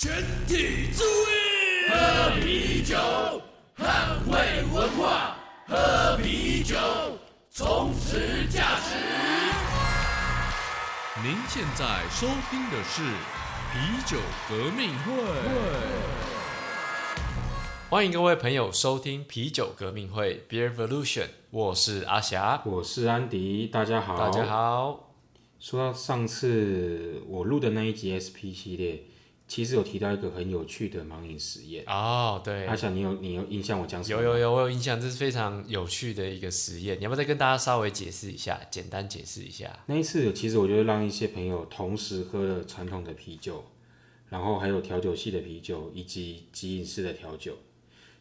全体注意，喝啤酒，捍卫文化，喝啤酒，充实价值。您现在收听的是啤酒革命会。欢迎各位朋友收听啤酒革命会 Beer Revolution，我是阿霞，我是安迪，大家好，大家。好。说到上次我录的那一集 SP 系列，其实有提到一个很有趣的盲饮实验。哦，对，阿翔，你有你有印象我讲什么？有有有，我有印象，这是非常有趣的一个实验，你要不要再跟大家稍微解释一下，简单解释一下？那一次，其实我就让一些朋友同时喝了传统的啤酒，然后还有调酒系的啤酒以及即饮式的调酒。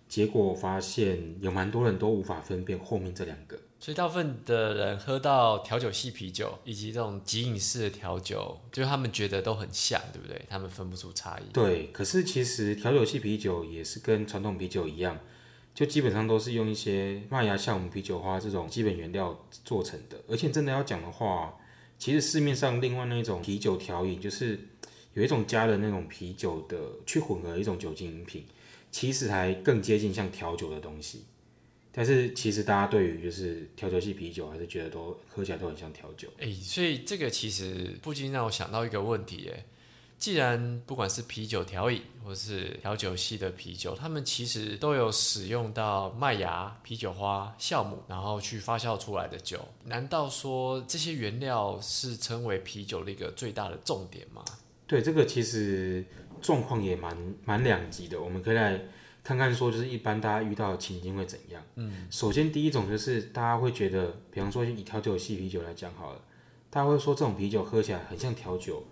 结果我发现有蛮多人都无法分辨后面这两个。所以大部分的人喝到调酒系啤酒以及这种即饮式的调酒，就是他们觉得都很像，对不对？他们分不出差异。对，可是其实调酒系啤酒也是跟传统啤酒一样，就基本上都是用一些麦芽酵母、啤酒花这种基本原料做成的。而且真的要讲的话，其实市面上另外那种啤酒调饮，就是有一种加了那种啤酒的去混合一种酒精饮品。其实还更接近像调酒的东西，但是其实大家对于就是调酒系啤酒还是觉得都喝起来都很像调酒。哎，所以这个其实不禁让我想到一个问题，哎，既然不管是啤酒调饮或是调酒系的啤酒，他们其实都有使用到麦芽、啤酒花、酵母，然后去发酵出来的酒，难道说这些原料是称为啤酒的一个最大的重点吗？对，这个其实。状况也蛮蛮两极的，我们可以来看看说，就是一般大家遇到的情境会怎样。嗯，首先第一种就是大家会觉得，比方说以调酒系啤酒来讲好了，大家会说这种啤酒喝起来很像调酒，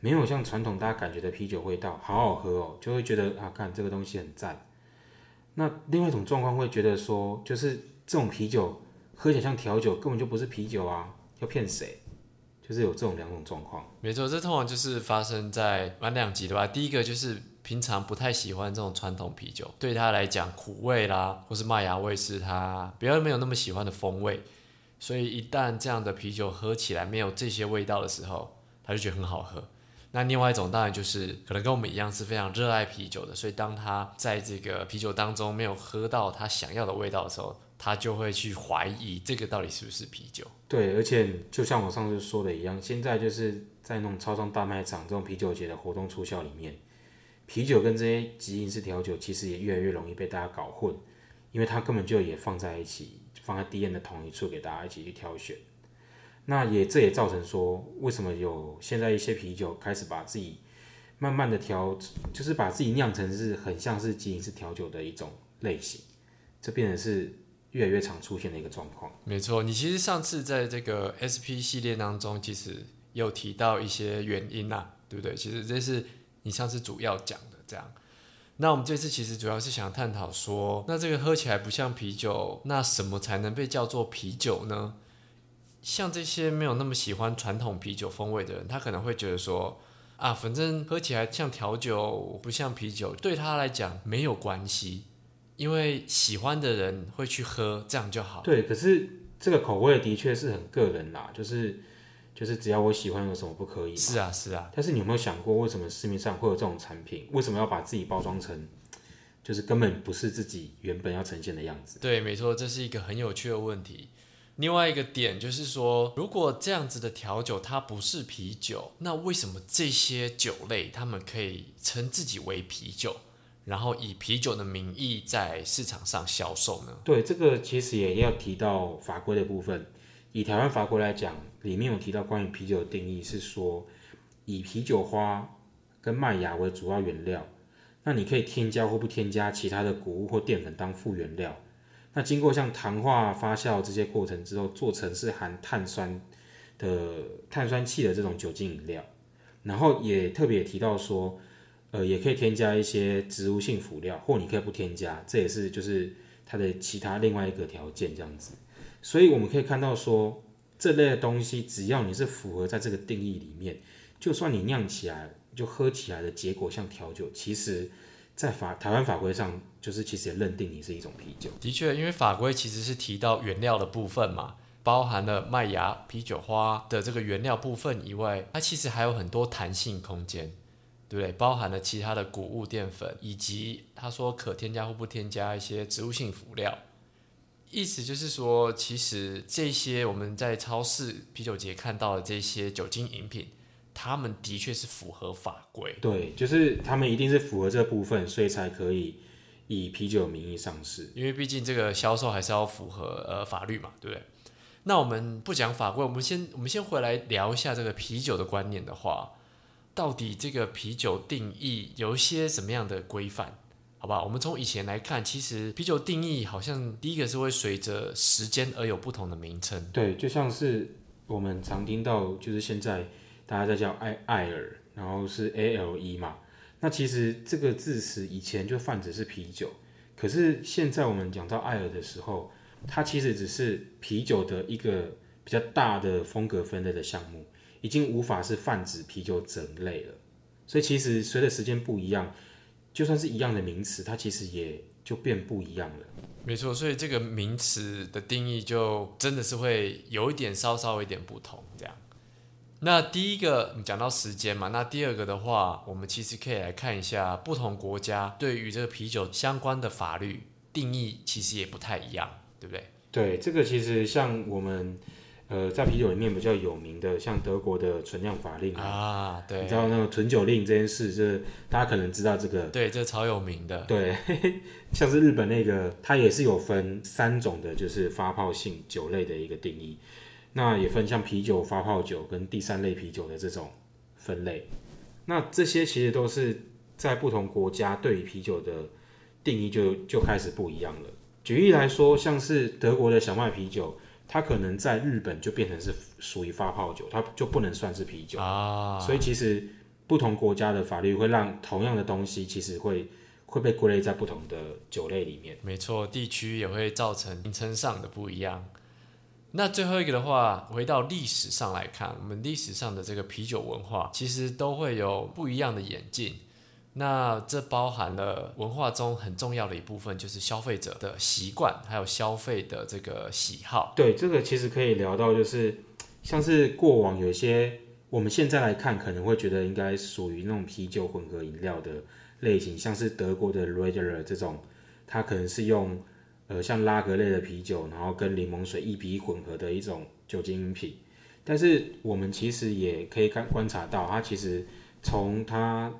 没有像传统大家感觉的啤酒味道，好好喝哦，就会觉得啊，看这个东西很赞。那另外一种状况会觉得说，就是这种啤酒喝起来像调酒，根本就不是啤酒啊，要骗谁？就是有这种两种状况，没错，这通常就是发生在玩两极的吧。第一个就是平常不太喜欢这种传统啤酒，对他来讲苦味啦，或是麦芽味是他比较没有那么喜欢的风味，所以一旦这样的啤酒喝起来没有这些味道的时候，他就觉得很好喝。那另外一种当然就是可能跟我们一样是非常热爱啤酒的，所以当他在这个啤酒当中没有喝到他想要的味道的时候。他就会去怀疑这个到底是不是啤酒。对，而且就像我上次说的一样，现在就是在那种超商大卖场这种啤酒节的活动促销里面，啤酒跟这些即饮式调酒其实也越来越容易被大家搞混，因为它根本就也放在一起，放在低 N 的同一处给大家一起去挑选。那也这也造成说，为什么有现在一些啤酒开始把自己慢慢的调，就是把自己酿成是很像是即饮式调酒的一种类型，这变成是。越来越常出现的一个状况。没错，你其实上次在这个 SP 系列当中，其实有提到一些原因呐，对不对？其实这是你上次主要讲的这样。那我们这次其实主要是想探讨说，那这个喝起来不像啤酒，那什么才能被叫做啤酒呢？像这些没有那么喜欢传统啤酒风味的人，他可能会觉得说，啊，反正喝起来像调酒，不像啤酒，对他来讲没有关系。因为喜欢的人会去喝，这样就好。对，可是这个口味的确是很个人啦，就是就是只要我喜欢，有什么不可以？是啊，是啊。但是你有没有想过，为什么市面上会有这种产品？为什么要把自己包装成，就是根本不是自己原本要呈现的样子？对，没错，这是一个很有趣的问题。另外一个点就是说，如果这样子的调酒它不是啤酒，那为什么这些酒类他们可以称自己为啤酒？然后以啤酒的名义在市场上销售呢？对，这个其实也要提到法规的部分。以台湾法规来讲，里面有提到关于啤酒的定义是说，以啤酒花跟麦芽为主要原料，那你可以添加或不添加其他的谷物或淀粉当副原料。那经过像糖化、发酵这些过程之后，做成是含碳酸的碳酸气的这种酒精饮料。然后也特别提到说。呃，也可以添加一些植物性辅料，或你可以不添加，这也是就是它的其他另外一个条件这样子。所以我们可以看到说，这类的东西只要你是符合在这个定义里面，就算你酿起来就喝起来的结果像调酒，其实，在法台湾法规上就是其实也认定你是一种啤酒。的确，因为法规其实是提到原料的部分嘛，包含了麦芽、啤酒花的这个原料部分以外，它其实还有很多弹性空间。对不对？包含了其他的谷物淀粉，以及他说可添加或不添加一些植物性辅料。意思就是说，其实这些我们在超市啤酒节看到的这些酒精饮品，他们的确是符合法规。对，就是他们一定是符合这部分，所以才可以以啤酒名义上市。因为毕竟这个销售还是要符合呃法律嘛，对不对？那我们不讲法规，我们先我们先回来聊一下这个啤酒的观念的话，到底这个啤酒定义有一些什么样的规范？好吧，我们从以前来看，其实啤酒定义好像第一个是会随着时间而有不同的名称。对，就像是我们常听到，就是现在大家在叫艾艾尔，然后是 A L E 嘛。那其实这个字词以前就泛指是啤酒，可是现在我们讲到艾尔的时候，它其实只是啤酒的一个比较大的风格分类的项目，已经无法是泛指啤酒整类了。所以其实随着时间不一样。就算是一样的名词，它其实也就变不一样了。没错，所以这个名词的定义就真的是会有一点稍稍一点不同这样。那第一个你讲到时间嘛，那第二个的话，我们其实可以来看一下不同国家对于这个啤酒相关的法律定义，其实也不太一样，对不对？对，这个其实像我们。呃，在啤酒里面比较有名的，像德国的存量法令啊，对，你知道那个存酒令这件事，就是大家可能知道这个，对，这超有名的，对，像是日本那个，它也是有分三种的，就是发泡性酒类的一个定义，那也分像啤酒、发泡酒跟第三类啤酒的这种分类，那这些其实都是在不同国家对于啤酒的定义就就开始不一样了。举例来说，像是德国的小麦啤酒。它可能在日本就变成是属于发泡酒，它就不能算是啤酒啊。所以其实不同国家的法律会让同样的东西其实会会被归类在不同的酒类里面。没错，地区也会造成名称上的不一样。那最后一个的话，回到历史上来看，我们历史上的这个啤酒文化其实都会有不一样的演进。那这包含了文化中很重要的一部分，就是消费者的习惯，还有消费的这个喜好。对，这个其实可以聊到，就是像是过往有些我们现在来看，可能会觉得应该属于那种啤酒混合饮料的类型，像是德国的 Radler 这种，它可能是用呃像拉格类的啤酒，然后跟柠檬水一比一混合的一种酒精饮品。但是我们其实也可以看观察到，它其实从它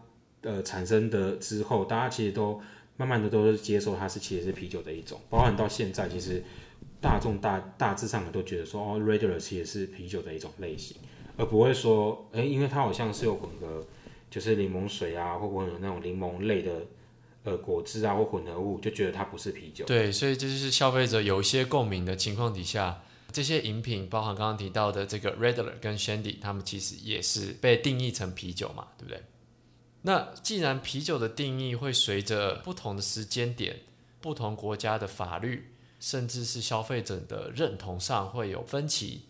呃，产生的之后，大家其实都慢慢的都是接受它是其实是啤酒的一种，包含到现在，其实大众大大致上都觉得说，哦，Radler 其实是啤酒的一种类型，而不会说，哎，因为它好像是有混合，就是柠檬水啊，或混合那种柠檬类的呃果汁啊或混合物，就觉得它不是啤酒。对，所以这就是消费者有一些共鸣的情况底下，这些饮品，包含刚刚提到的这个 Radler 跟 Shandy，他们其实也是被定义成啤酒嘛，对不对？那既然啤酒的定义会随着不同的时间点、不同国家的法律，甚至是消费者的认同上会有分歧，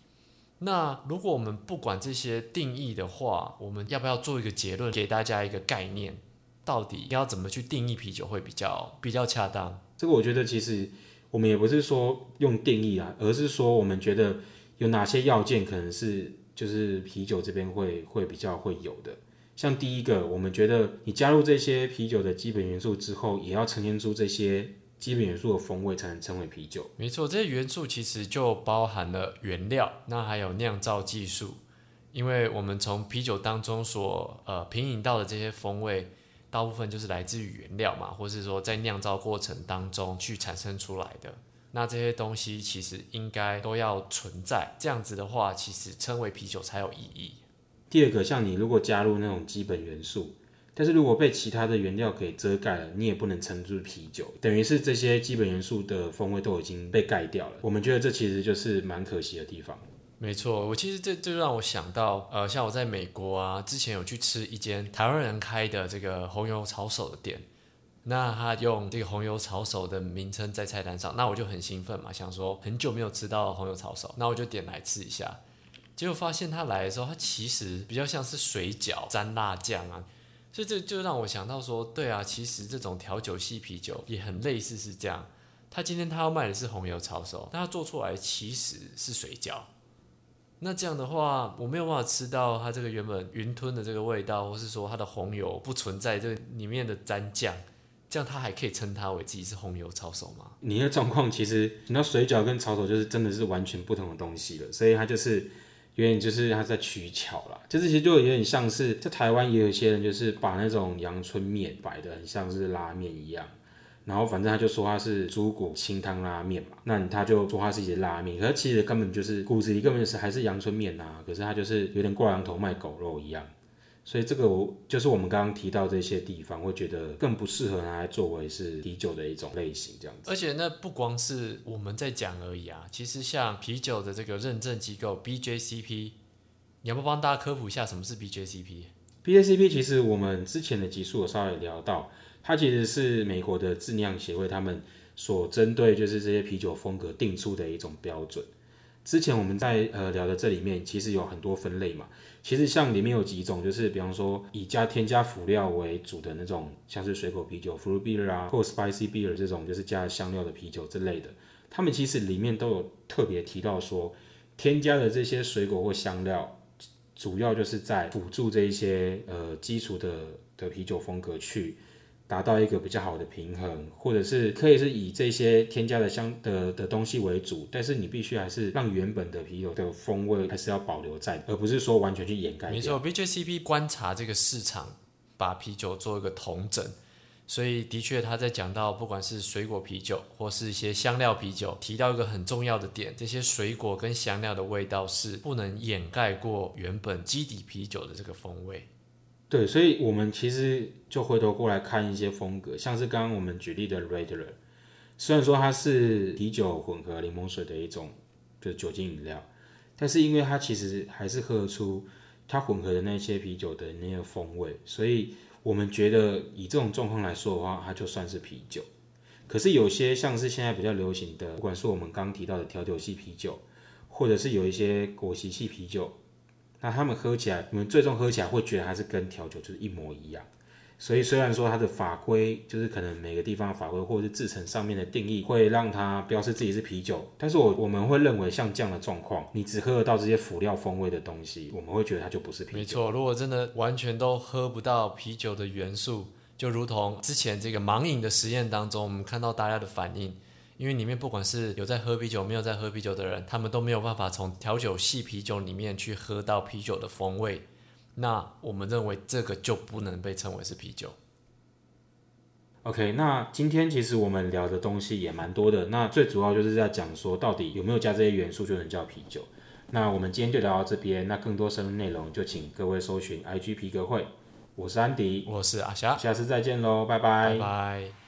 那如果我们不管这些定义的话，我们要不要做一个结论，给大家一个概念，到底要怎么去定义啤酒会比较比较恰当？这个我觉得其实我们也不是说用定义啊，而是说我们觉得有哪些要件可能是就是啤酒这边会会比较会有的。像第一个，我们觉得你加入这些啤酒的基本元素之后，也要呈现出这些基本元素的风味，才能称为啤酒。没错，这些元素其实就包含了原料，那还有酿造技术。因为我们从啤酒当中所呃品饮到的这些风味，大部分就是来自于原料嘛，或是说在酿造过程当中去产生出来的。那这些东西其实应该都要存在，这样子的话，其实称为啤酒才有意义。第二个，像你如果加入那种基本元素，但是如果被其他的原料给遮盖了，你也不能称作啤酒，等于是这些基本元素的风味都已经被盖掉了。我们觉得这其实就是蛮可惜的地方。没错，我其实这就让我想到，呃，像我在美国啊，之前有去吃一间台湾人开的这个红油炒手的店，那他用这个红油炒手的名称在菜单上，那我就很兴奋嘛，想说很久没有吃到红油炒手，那我就点来吃一下。结果发现他来的时候，他其实比较像是水饺沾辣酱啊，所以这就让我想到说，对啊，其实这种调酒系啤酒也很类似是这样。他今天他要卖的是红油抄手，但他做出来其实是水饺。那这样的话，我没有办法吃到它这个原本云吞的这个味道，或是说它的红油不存在这里面的蘸酱，这样它还可以称它为自己是红油抄手吗？你的状况其实，你知道水饺跟抄手就是真的是完全不同的东西了，所以它就是有点就是他在取巧啦，就是其实就有点像是在台湾也有些人就是把那种阳春面摆的很像是拉面一样。然后反正他就说他是猪骨清汤拉面嘛，那他就说他是一些拉面，可是其实根本就是骨子里根本是还是阳春面呐，可是他就是有点挂羊头卖狗肉一样，所以这个我就是我们刚刚提到这些地方，会觉得更不适合拿来作为是啤酒的一种类型这样子。而且那不光是我们在讲而已啊，其实像啤酒的这个认证机构 BJCP，你要不帮大家科普一下什么是 BJCP？BJCP 其实我们之前的集数有稍微聊到。它其实是美国的质量协会，他们所针对就是这些啤酒风格定出的一种标准。之前我们在呃聊的这里面，其实有很多分类嘛。其实像里面有几种，就是比方说以加添加辅料为主的那种，像是水果啤酒 （fruit beer） 啊，或 spicy beer 这种，就是加香料的啤酒之类的。他们其实里面都有特别提到说，添加的这些水果或香料，主要就是在辅助这一些呃基础的的啤酒风格去。达到一个比较好的平衡，或者是可以是以这些添加的香的的东西为主，但是你必须还是让原本的啤酒的风味还是要保留在，而不是说完全去掩盖。没错，BJCP 观察这个市场，把啤酒做一个统整，所以的确他在讲到不管是水果啤酒或是一些香料啤酒，提到一个很重要的点，这些水果跟香料的味道是不能掩盖过原本基底啤酒的这个风味。对，所以我们其实就回头过来看一些风格，像是刚刚我们举例的 Radler，虽然说它是啤酒混合柠檬水的一种就酒精饮料，但是因为它其实还是喝得出它混合的那些啤酒的那个风味，所以我们觉得以这种状况来说的话，它就算是啤酒。可是有些像是现在比较流行的，不管是我们刚提到的调酒系啤酒，或者是有一些果昔系啤酒。那他们喝起来，你们最终喝起来会觉得它是跟调酒就是一模一样。所以虽然说它的法规就是可能每个地方的法规或者是制成上面的定义会让它标示自己是啤酒，但是我我们会认为像这样的状况，你只喝得到这些辅料风味的东西，我们会觉得它就不是啤酒。没错，如果真的完全都喝不到啤酒的元素，就如同之前这个盲饮的实验当中，我们看到大家的反应。因为里面不管是有在喝啤酒，没有在喝啤酒的人，他们都没有办法从调酒系啤酒里面去喝到啤酒的风味。那我们认为这个就不能被称为是啤酒。OK，那今天其实我们聊的东西也蛮多的。那最主要就是在讲说，到底有没有加这些元素就能叫啤酒？那我们今天就聊到这边。那更多深入内容就请各位搜寻 IG 皮革会。我是安迪，我是阿霞，下次再见喽，拜拜，拜拜。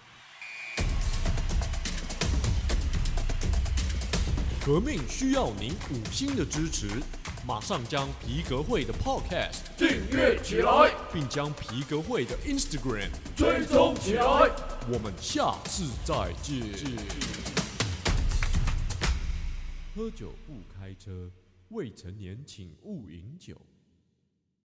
革命需要您五星的支持，马上将皮革会的 Podcast 订阅起来，并将皮革会的 Instagram 追踪起来。我们下次再见。喝酒不开车，未成年请勿饮酒。